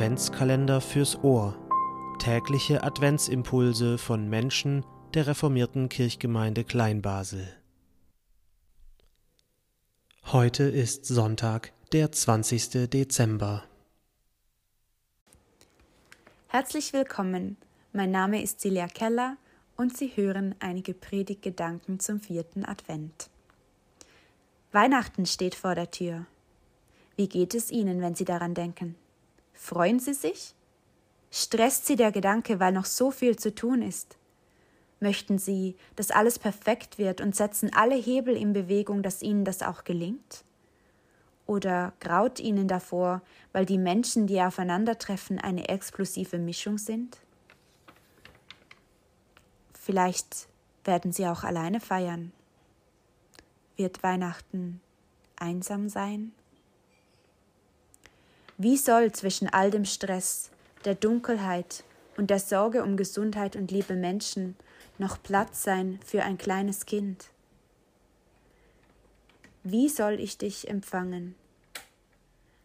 Adventskalender fürs Ohr. Tägliche Adventsimpulse von Menschen der reformierten Kirchgemeinde Kleinbasel. Heute ist Sonntag, der 20. Dezember. Herzlich willkommen. Mein Name ist Celia Keller und Sie hören einige Predigtgedanken zum vierten Advent. Weihnachten steht vor der Tür. Wie geht es Ihnen, wenn Sie daran denken? Freuen Sie sich? Stresst Sie der Gedanke, weil noch so viel zu tun ist? Möchten Sie, dass alles perfekt wird und setzen alle Hebel in Bewegung, dass Ihnen das auch gelingt? Oder graut Ihnen davor, weil die Menschen, die aufeinandertreffen, eine explosive Mischung sind? Vielleicht werden Sie auch alleine feiern. Wird Weihnachten einsam sein? Wie soll zwischen all dem Stress, der Dunkelheit und der Sorge um Gesundheit und liebe Menschen noch Platz sein für ein kleines Kind? Wie soll ich dich empfangen?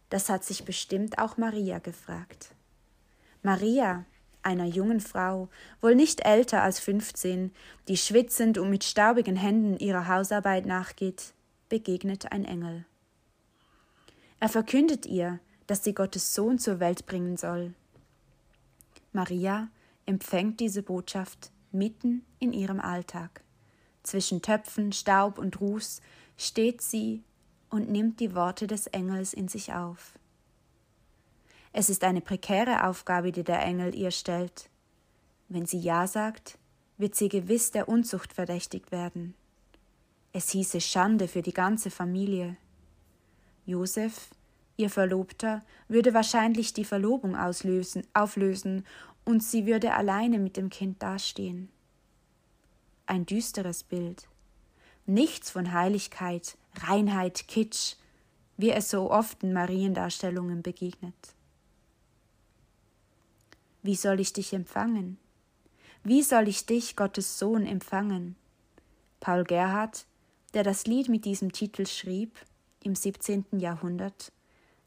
Das hat sich bestimmt auch Maria gefragt. Maria, einer jungen Frau, wohl nicht älter als fünfzehn, die schwitzend und mit staubigen Händen ihrer Hausarbeit nachgeht, begegnet ein Engel. Er verkündet ihr, dass sie Gottes Sohn zur Welt bringen soll. Maria empfängt diese Botschaft mitten in ihrem Alltag. Zwischen Töpfen, Staub und Ruß steht sie und nimmt die Worte des Engels in sich auf. Es ist eine prekäre Aufgabe, die der Engel ihr stellt. Wenn sie Ja sagt, wird sie gewiss der Unzucht verdächtigt werden. Es hieße Schande für die ganze Familie. Josef Ihr Verlobter würde wahrscheinlich die Verlobung auslösen, auflösen und sie würde alleine mit dem Kind dastehen. Ein düsteres Bild. Nichts von Heiligkeit, Reinheit, Kitsch, wie es so oft in Mariendarstellungen begegnet. Wie soll ich dich empfangen? Wie soll ich dich, Gottes Sohn, empfangen? Paul Gerhard, der das Lied mit diesem Titel schrieb, im 17. Jahrhundert,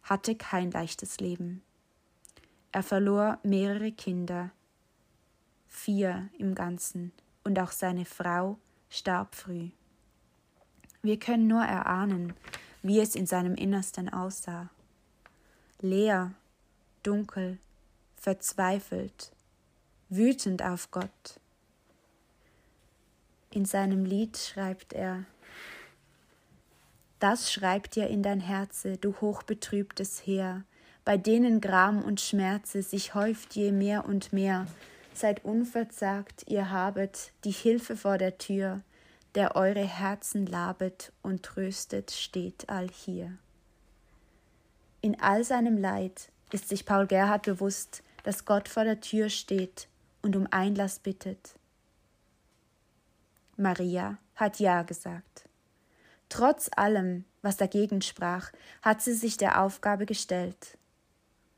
hatte kein leichtes Leben. Er verlor mehrere Kinder, vier im Ganzen, und auch seine Frau starb früh. Wir können nur erahnen, wie es in seinem Innersten aussah. Leer, dunkel, verzweifelt, wütend auf Gott. In seinem Lied schreibt er das schreibt dir in dein Herze, du hochbetrübtes Heer, bei denen Gram und Schmerze sich häuft je mehr und mehr. Seid unverzagt, ihr habet die Hilfe vor der Tür, der eure Herzen labet und tröstet, steht allhier. In all seinem Leid ist sich Paul Gerhard bewusst, dass Gott vor der Tür steht und um Einlass bittet. Maria hat Ja gesagt. Trotz allem, was dagegen sprach, hat sie sich der Aufgabe gestellt.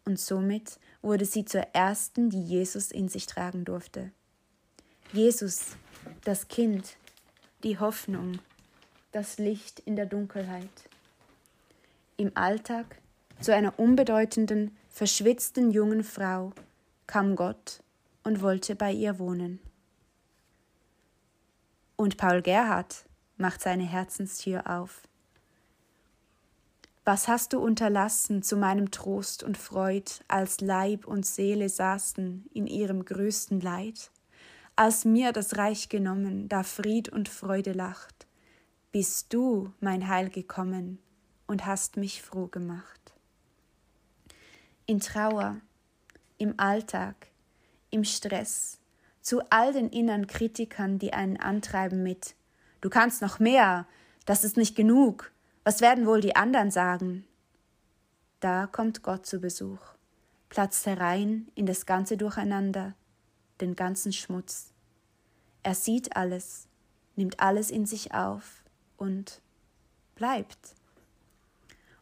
Und somit wurde sie zur ersten, die Jesus in sich tragen durfte. Jesus, das Kind, die Hoffnung, das Licht in der Dunkelheit. Im Alltag, zu einer unbedeutenden, verschwitzten jungen Frau, kam Gott und wollte bei ihr wohnen. Und Paul Gerhard, macht seine Herzenstür auf. Was hast du unterlassen zu meinem Trost und Freud, als Leib und Seele saßen in ihrem größten Leid? Als mir das Reich genommen, da Fried und Freude lacht, bist du, mein Heil, gekommen und hast mich froh gemacht. In Trauer, im Alltag, im Stress, zu all den inneren Kritikern, die einen antreiben mit Du kannst noch mehr. Das ist nicht genug. Was werden wohl die anderen sagen? Da kommt Gott zu Besuch, platzt herein in das ganze Durcheinander, den ganzen Schmutz. Er sieht alles, nimmt alles in sich auf und bleibt.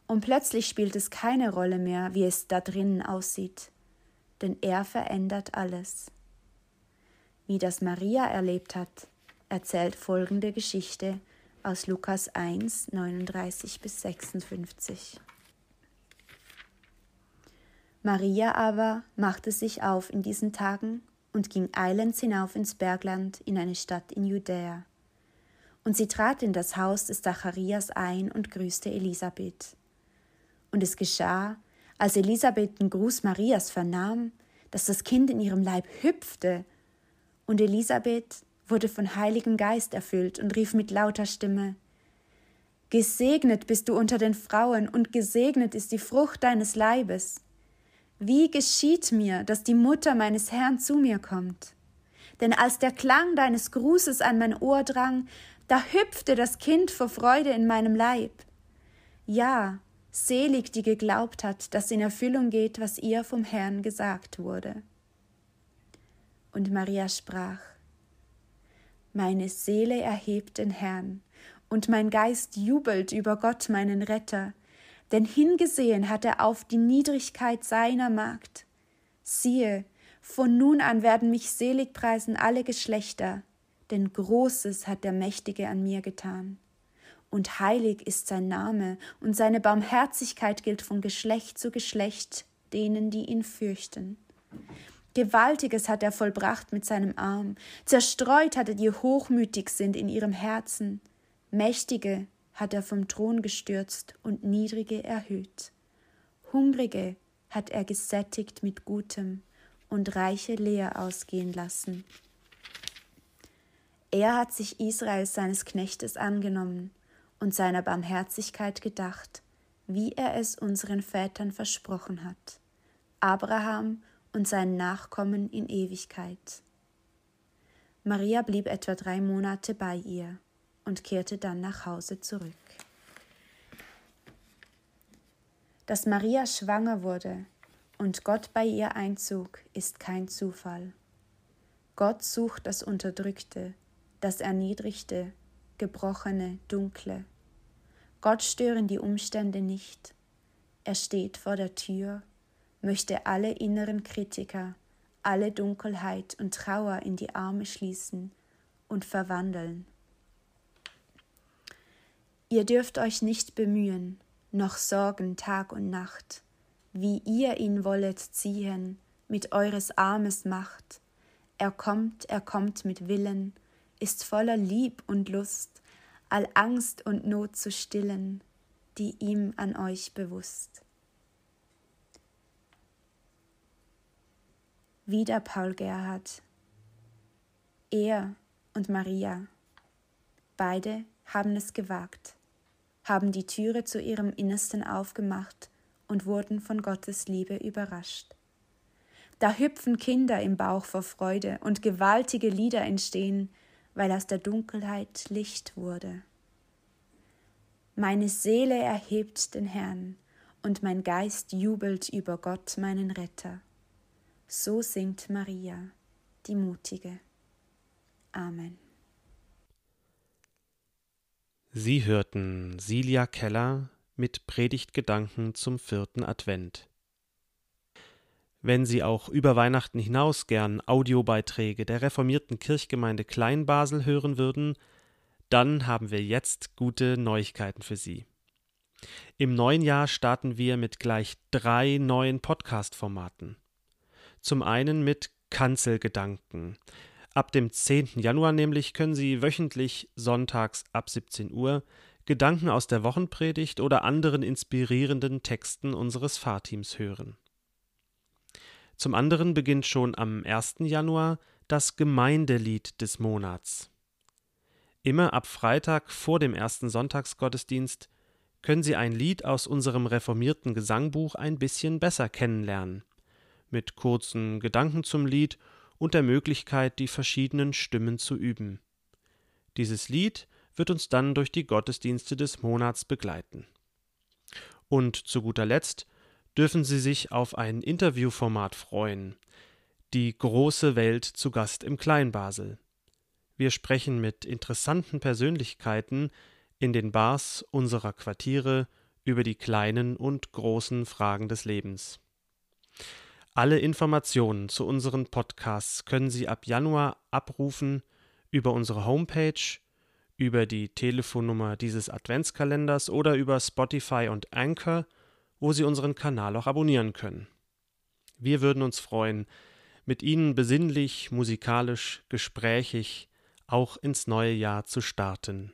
Und plötzlich spielt es keine Rolle mehr, wie es da drinnen aussieht, denn er verändert alles. Wie das Maria erlebt hat, erzählt folgende Geschichte aus Lukas 1, 39 bis 56. Maria aber machte sich auf in diesen Tagen und ging eilends hinauf ins Bergland in eine Stadt in Judäa. Und sie trat in das Haus des Zacharias ein und grüßte Elisabeth. Und es geschah, als Elisabeth den Gruß Marias vernahm, dass das Kind in ihrem Leib hüpfte, und Elisabeth wurde von Heiligem Geist erfüllt und rief mit lauter Stimme Gesegnet bist du unter den Frauen, und gesegnet ist die Frucht deines Leibes. Wie geschieht mir, dass die Mutter meines Herrn zu mir kommt? Denn als der Klang deines Grußes an mein Ohr drang, da hüpfte das Kind vor Freude in meinem Leib. Ja, selig, die geglaubt hat, dass in Erfüllung geht, was ihr vom Herrn gesagt wurde. Und Maria sprach, Meine Seele erhebt den Herrn, und mein Geist jubelt über Gott meinen Retter, denn hingesehen hat er auf die Niedrigkeit seiner Magd. Siehe, von nun an werden mich selig preisen alle Geschlechter, denn Großes hat der Mächtige an mir getan. Und heilig ist sein Name, und seine Barmherzigkeit gilt von Geschlecht zu Geschlecht denen, die ihn fürchten. Gewaltiges hat er vollbracht mit seinem Arm, zerstreut hat er die hochmütig sind in ihrem Herzen. Mächtige hat er vom Thron gestürzt und Niedrige erhöht. Hungrige hat er gesättigt mit Gutem und Reiche leer ausgehen lassen. Er hat sich Israels seines Knechtes angenommen und seiner Barmherzigkeit gedacht, wie er es unseren Vätern versprochen hat, Abraham und seinen Nachkommen in Ewigkeit. Maria blieb etwa drei Monate bei ihr und kehrte dann nach Hause zurück. Dass Maria schwanger wurde und Gott bei ihr einzog, ist kein Zufall. Gott sucht das Unterdrückte, das Erniedrigte, Gebrochene, Dunkle. Gott stören die Umstände nicht. Er steht vor der Tür, möchte alle inneren Kritiker, alle Dunkelheit und Trauer in die Arme schließen und verwandeln. Ihr dürft euch nicht bemühen, noch sorgen Tag und Nacht, wie ihr ihn wollet ziehen, mit eures Armes Macht. Er kommt, er kommt mit Willen, ist voller Lieb und Lust, all Angst und Not zu stillen, die ihm an euch bewusst. Wieder Paul Gerhard. Er und Maria, beide haben es gewagt haben die Türe zu ihrem Innersten aufgemacht und wurden von Gottes Liebe überrascht. Da hüpfen Kinder im Bauch vor Freude und gewaltige Lieder entstehen, weil aus der Dunkelheit Licht wurde. Meine Seele erhebt den Herrn, und mein Geist jubelt über Gott, meinen Retter. So singt Maria, die Mutige. Amen. Sie hörten Silja Keller mit Predigtgedanken zum vierten Advent. Wenn Sie auch über Weihnachten hinaus gern Audiobeiträge der reformierten Kirchgemeinde Kleinbasel hören würden, dann haben wir jetzt gute Neuigkeiten für Sie. Im neuen Jahr starten wir mit gleich drei neuen Podcast-Formaten. Zum einen mit Kanzelgedanken, Ab dem 10. Januar nämlich können Sie wöchentlich sonntags ab 17 Uhr Gedanken aus der Wochenpredigt oder anderen inspirierenden Texten unseres Fahrteams hören. Zum anderen beginnt schon am 1. Januar das Gemeindelied des Monats. Immer ab Freitag vor dem ersten Sonntagsgottesdienst können Sie ein Lied aus unserem reformierten Gesangbuch ein bisschen besser kennenlernen, mit kurzen Gedanken zum Lied und der Möglichkeit, die verschiedenen Stimmen zu üben. Dieses Lied wird uns dann durch die Gottesdienste des Monats begleiten. Und zu guter Letzt dürfen Sie sich auf ein Interviewformat freuen. Die große Welt zu Gast im Kleinbasel. Wir sprechen mit interessanten Persönlichkeiten in den Bars unserer Quartiere über die kleinen und großen Fragen des Lebens. Alle Informationen zu unseren Podcasts können Sie ab Januar abrufen über unsere Homepage, über die Telefonnummer dieses Adventskalenders oder über Spotify und Anchor, wo Sie unseren Kanal auch abonnieren können. Wir würden uns freuen, mit Ihnen besinnlich, musikalisch, gesprächig auch ins neue Jahr zu starten.